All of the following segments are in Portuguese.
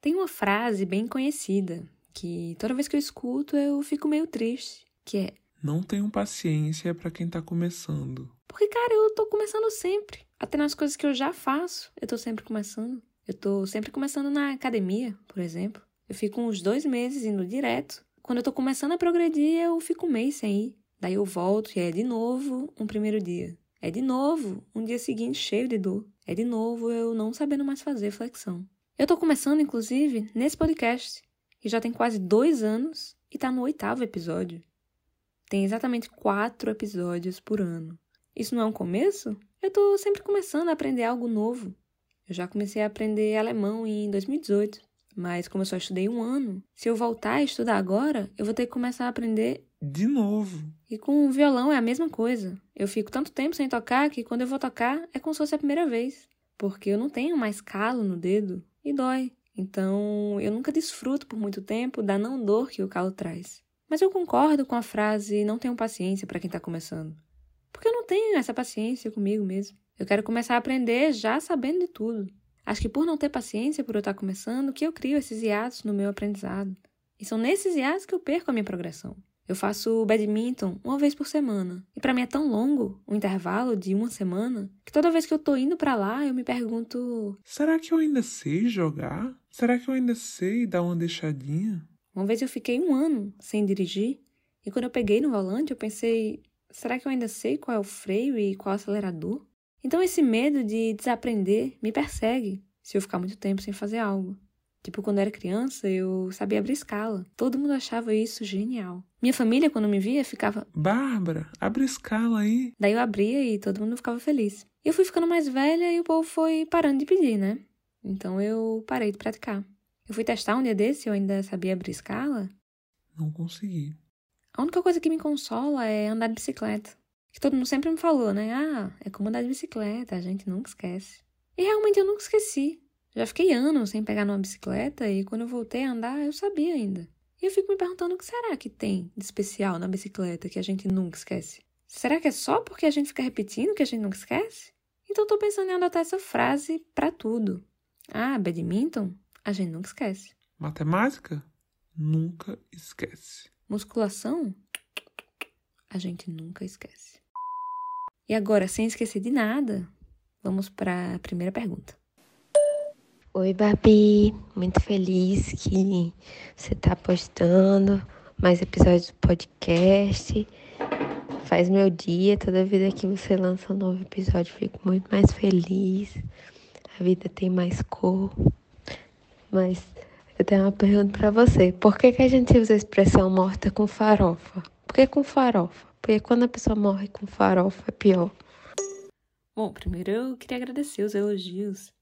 Tem uma frase bem conhecida que toda vez que eu escuto eu fico meio triste, que é Não tenho paciência para quem tá começando. Porque, cara, eu tô começando sempre. Até nas coisas que eu já faço, eu tô sempre começando. Eu tô sempre começando na academia, por exemplo. Eu fico uns dois meses indo direto. Quando eu tô começando a progredir, eu fico um mês sem ir. Daí eu volto e é de novo um primeiro dia. É de novo um dia seguinte cheio de dor. É de novo eu não sabendo mais fazer flexão. Eu tô começando, inclusive, nesse podcast, que já tem quase dois anos e tá no oitavo episódio. Tem exatamente quatro episódios por ano. Isso não é um começo? Eu tô sempre começando a aprender algo novo. Eu já comecei a aprender alemão em 2018, mas como eu só estudei um ano, se eu voltar a estudar agora, eu vou ter que começar a aprender De novo. e com o violão é a mesma coisa. Eu fico tanto tempo sem tocar que quando eu vou tocar é como se fosse a primeira vez. Porque eu não tenho mais calo no dedo e dói. Então eu nunca desfruto por muito tempo da não dor que o calo traz. Mas eu concordo com a frase não tenham paciência para quem está começando. Porque eu não tenho essa paciência comigo mesmo. Eu quero começar a aprender já sabendo de tudo. Acho que por não ter paciência por eu estar começando, que eu crio esses hiatos no meu aprendizado. E são nesses hiatos que eu perco a minha progressão. Eu faço badminton uma vez por semana. E para mim é tão longo o intervalo de uma semana que toda vez que eu tô indo para lá, eu me pergunto: Será que eu ainda sei jogar? Será que eu ainda sei dar uma deixadinha? Uma vez eu fiquei um ano sem dirigir, e quando eu peguei no volante, eu pensei: será que eu ainda sei qual é o freio e qual é o acelerador? Então esse medo de desaprender me persegue se eu ficar muito tempo sem fazer algo. Tipo, quando eu era criança, eu sabia abrir escala. Todo mundo achava isso genial. Minha família, quando me via, ficava. Bárbara, abre escala aí. Daí eu abria e todo mundo ficava feliz. E eu fui ficando mais velha e o povo foi parando de pedir, né? Então eu parei de praticar. Eu fui testar um dia desse, eu ainda sabia abrir escala. Não consegui. A única coisa que me consola é andar de bicicleta. Que todo mundo sempre me falou, né? Ah, é como andar de bicicleta, a gente nunca esquece. E realmente eu nunca esqueci. Já fiquei anos sem pegar numa bicicleta e quando eu voltei a andar, eu sabia ainda. E eu fico me perguntando o que será que tem de especial na bicicleta que a gente nunca esquece? Será que é só porque a gente fica repetindo que a gente nunca esquece? Então tô pensando em adotar essa frase pra tudo. Ah, badminton? A gente nunca esquece. Matemática? Nunca esquece. Musculação? A gente nunca esquece. E agora, sem esquecer de nada, vamos para a primeira pergunta. Oi, Babi. Muito feliz que você tá postando mais episódios do podcast. Faz meu dia. Toda vida que você lança um novo episódio, fico muito mais feliz. A vida tem mais cor. Mas eu tenho uma pergunta pra você. Por que, que a gente usa a expressão morta com farofa? Por que com farofa? Porque quando a pessoa morre com farofa é pior. Bom, primeiro eu queria agradecer os elogios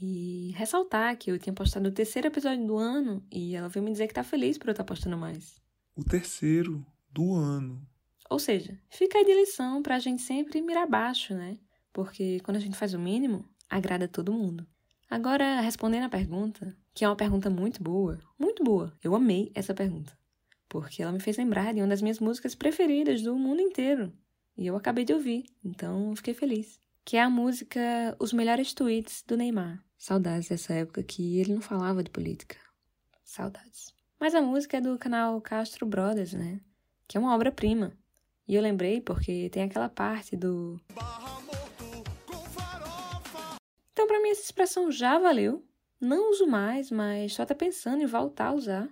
e ressaltar que eu tinha postado o terceiro episódio do ano e ela veio me dizer que tá feliz por eu estar postando mais. O terceiro do ano. Ou seja, fica aí de lição pra gente sempre mirar baixo, né? Porque quando a gente faz o mínimo, agrada todo mundo. Agora, respondendo a pergunta, que é uma pergunta muito boa, muito boa. Eu amei essa pergunta. Porque ela me fez lembrar de uma das minhas músicas preferidas do mundo inteiro. E eu acabei de ouvir, então fiquei feliz. Que é a música Os Melhores Tweets do Neymar. Saudades dessa época que ele não falava de política. Saudades. Mas a música é do canal Castro Brothers, né? Que é uma obra-prima. E eu lembrei porque tem aquela parte do. Então, pra mim, essa expressão já valeu. Não uso mais, mas só tá pensando em voltar a usar.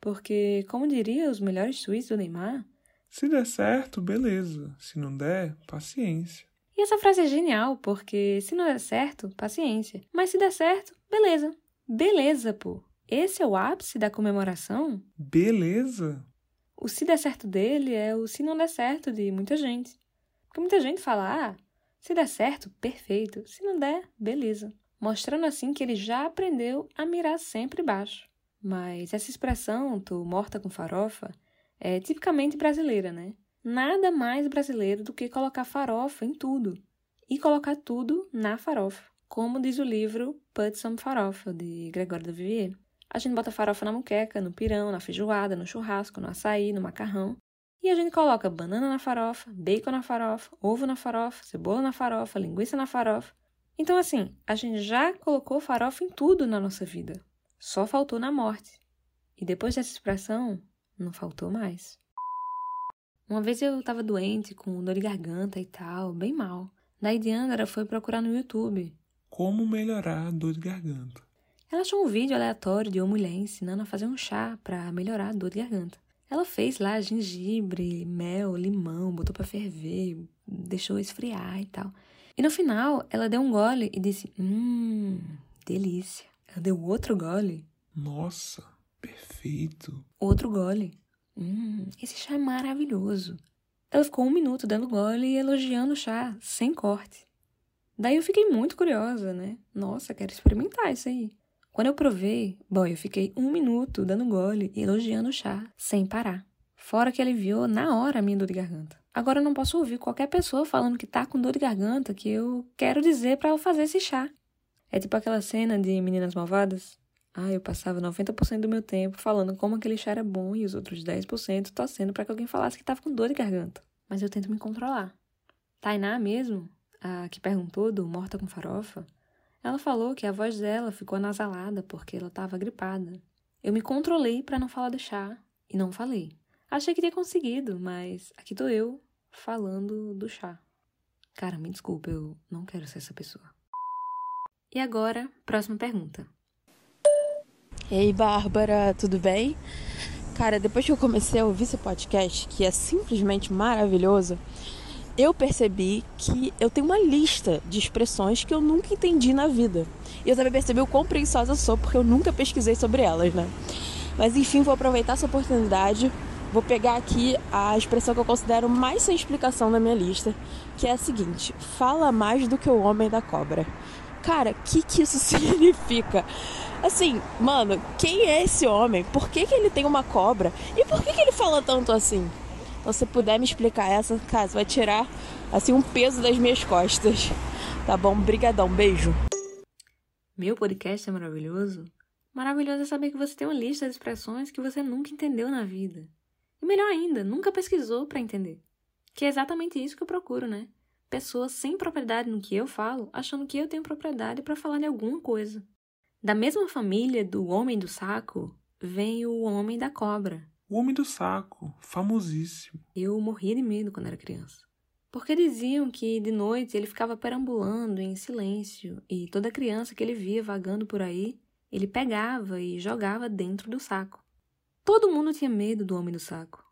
Porque, como diria os melhores tweets do Neymar, Se der certo, beleza. Se não der, paciência. E essa frase é genial, porque se não der certo, paciência. Mas se der certo, beleza. Beleza, pô. Esse é o ápice da comemoração? Beleza? O se der certo dele é o se não der certo de muita gente. Porque muita gente fala, ah, se der certo, perfeito. Se não der, beleza. Mostrando assim que ele já aprendeu a mirar sempre baixo. Mas essa expressão, tô morta com farofa, é tipicamente brasileira, né? Nada mais brasileiro do que colocar farofa em tudo. E colocar tudo na farofa. Como diz o livro Put Some Farofa, de Gregório da Vivier. A gente bota farofa na muqueca, no pirão, na feijoada, no churrasco, no açaí, no macarrão. E a gente coloca banana na farofa, bacon na farofa, ovo na farofa, cebola na farofa, linguiça na farofa. Então, assim, a gente já colocou farofa em tudo na nossa vida. Só faltou na morte. E depois dessa expressão, não faltou mais. Uma vez eu tava doente, com dor de garganta e tal, bem mal. Daí Diandra foi procurar no YouTube. Como melhorar a dor de garganta? Ela achou um vídeo aleatório de uma mulher ensinando a fazer um chá para melhorar a dor de garganta. Ela fez lá gengibre, mel, limão, botou para ferver, deixou esfriar e tal. E no final, ela deu um gole e disse: Hum, delícia. Ela deu outro gole. Nossa, perfeito. Outro gole. Hum, esse chá é maravilhoso. Ela ficou um minuto dando gole e elogiando o chá, sem corte. Daí eu fiquei muito curiosa, né? Nossa, quero experimentar isso aí. Quando eu provei, bom, eu fiquei um minuto dando gole e elogiando o chá, sem parar. Fora que aliviou na hora a minha dor de garganta. Agora eu não posso ouvir qualquer pessoa falando que tá com dor de garganta que eu quero dizer para eu fazer esse chá. É tipo aquela cena de Meninas Malvadas. Ah, eu passava 90% do meu tempo falando como aquele chá era bom e os outros 10% torcendo para que alguém falasse que tava com dor de garganta. Mas eu tento me controlar. Tainá mesmo, a que perguntou do Morta com Farofa, ela falou que a voz dela ficou anasalada porque ela estava gripada. Eu me controlei para não falar do chá e não falei. Achei que tinha conseguido, mas aqui tô eu falando do chá. Cara, me desculpa, eu não quero ser essa pessoa. E agora, próxima pergunta. Ei, Bárbara, tudo bem? Cara, depois que eu comecei a ouvir esse podcast, que é simplesmente maravilhoso, eu percebi que eu tenho uma lista de expressões que eu nunca entendi na vida. E eu também percebi o quão preguiçosa eu sou, porque eu nunca pesquisei sobre elas, né? Mas enfim, vou aproveitar essa oportunidade. Vou pegar aqui a expressão que eu considero mais sem explicação na minha lista, que é a seguinte: fala mais do que o homem da cobra. Cara, que, que isso significa? Assim, mano, quem é esse homem? Por que, que ele tem uma cobra? E por que, que ele fala tanto assim? Então, se puder me explicar essa, cara, vai tirar assim um peso das minhas costas. Tá bom? Brigadão, beijo. Meu podcast é maravilhoso? Maravilhoso é saber que você tem uma lista de expressões que você nunca entendeu na vida. E melhor ainda, nunca pesquisou para entender. Que é exatamente isso que eu procuro, né? Pessoas sem propriedade no que eu falo, achando que eu tenho propriedade para falar de alguma coisa. Da mesma família do homem do saco, vem o homem da cobra, o Homem do Saco, famosíssimo. Eu morria de medo quando era criança. Porque diziam que de noite ele ficava perambulando em silêncio e toda criança que ele via vagando por aí, ele pegava e jogava dentro do saco. Todo mundo tinha medo do Homem do Saco.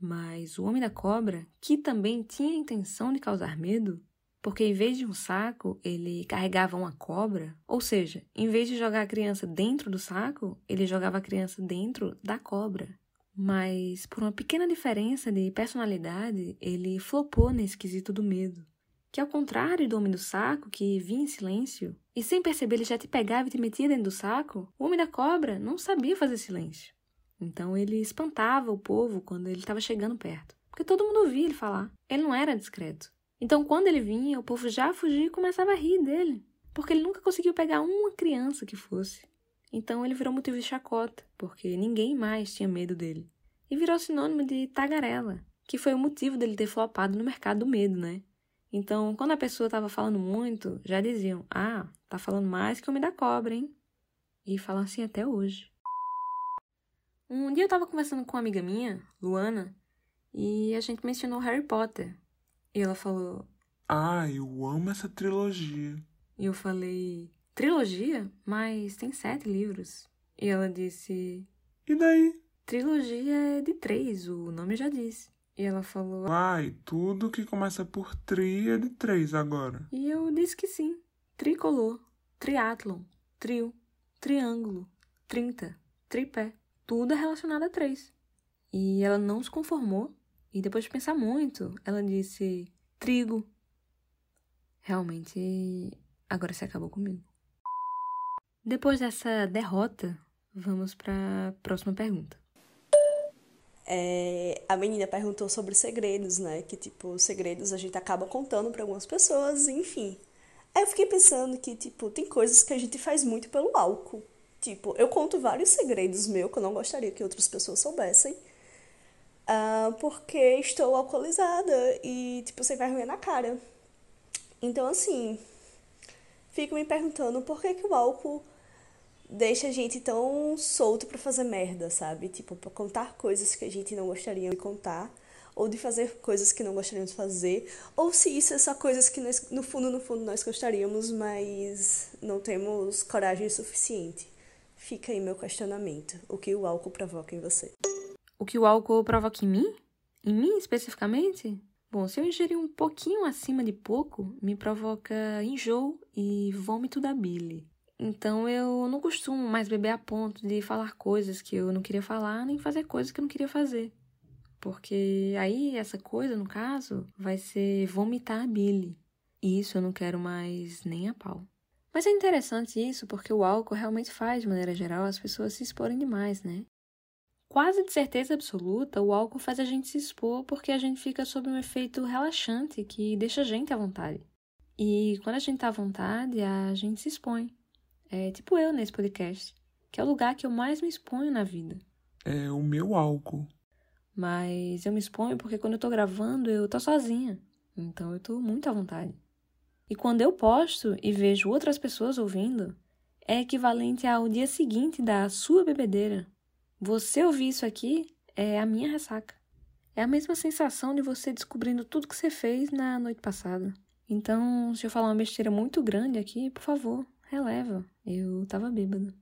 Mas o Homem da Cobra, que também tinha a intenção de causar medo, porque em vez de um saco, ele carregava uma cobra, ou seja, em vez de jogar a criança dentro do saco, ele jogava a criança dentro da cobra. Mas, por uma pequena diferença de personalidade, ele flopou nesse quesito do medo. Que ao contrário do homem do saco, que vinha em silêncio, e sem perceber ele já te pegava e te metia dentro do saco, o homem da cobra não sabia fazer silêncio. Então ele espantava o povo quando ele estava chegando perto. Porque todo mundo ouvia ele falar. Ele não era discreto. Então quando ele vinha, o povo já fugia e começava a rir dele. Porque ele nunca conseguiu pegar uma criança que fosse. Então ele virou motivo de chacota, porque ninguém mais tinha medo dele. E virou sinônimo de tagarela, que foi o motivo dele ter flopado no mercado do medo, né? Então, quando a pessoa estava falando muito, já diziam: Ah, tá falando mais que o homem da cobra, hein? E falam assim até hoje. Um dia eu estava conversando com uma amiga minha, Luana, e a gente mencionou Harry Potter. E ela falou: Ah, eu amo essa trilogia. E eu falei: Trilogia? Mas tem sete livros. E ela disse: E daí? Trilogia é de três, o nome já diz. E ela falou: Ai, tudo que começa por tri é de três agora. E eu disse que sim. Tricolor, triatlon, trio, triângulo, trinta, tripé. Tudo é relacionado a três. E ela não se conformou. E depois de pensar muito, ela disse: trigo. Realmente, agora você acabou comigo. Depois dessa derrota, vamos para a próxima pergunta. É, a menina perguntou sobre segredos, né? Que, tipo, segredos a gente acaba contando para algumas pessoas, enfim. Aí eu fiquei pensando que, tipo, tem coisas que a gente faz muito pelo álcool. Tipo, eu conto vários segredos meus que eu não gostaria que outras pessoas soubessem. Uh, porque estou alcoolizada e, tipo, sem vergonha na cara. Então, assim, fico me perguntando por que, que o álcool deixa a gente tão solto para fazer merda, sabe? Tipo, para contar coisas que a gente não gostaria de contar, ou de fazer coisas que não gostaríamos de fazer, ou se isso é só coisas que nós, no fundo, no fundo nós gostaríamos, mas não temos coragem suficiente. Fica aí meu questionamento. O que o álcool provoca em você? O que o álcool provoca em mim? Em mim especificamente? Bom, se eu ingerir um pouquinho acima de pouco, me provoca enjoo e vômito da bile. Então eu não costumo mais beber a ponto de falar coisas que eu não queria falar, nem fazer coisas que eu não queria fazer. Porque aí essa coisa, no caso, vai ser vomitar a bile. E isso eu não quero mais nem a pau. Mas é interessante isso porque o álcool realmente faz, de maneira geral, as pessoas se exporem demais, né? Quase de certeza absoluta, o álcool faz a gente se expor porque a gente fica sob um efeito relaxante que deixa a gente à vontade. E quando a gente tá à vontade, a gente se expõe. É tipo eu nesse podcast, que é o lugar que eu mais me exponho na vida. É o meu álcool. Mas eu me exponho porque quando eu tô gravando, eu tô sozinha. Então eu tô muito à vontade. E quando eu posto e vejo outras pessoas ouvindo, é equivalente ao dia seguinte da sua bebedeira. Você ouvir isso aqui é a minha ressaca. É a mesma sensação de você descobrindo tudo que você fez na noite passada. Então, se eu falar uma besteira muito grande aqui, por favor, releva. Eu tava bêbada.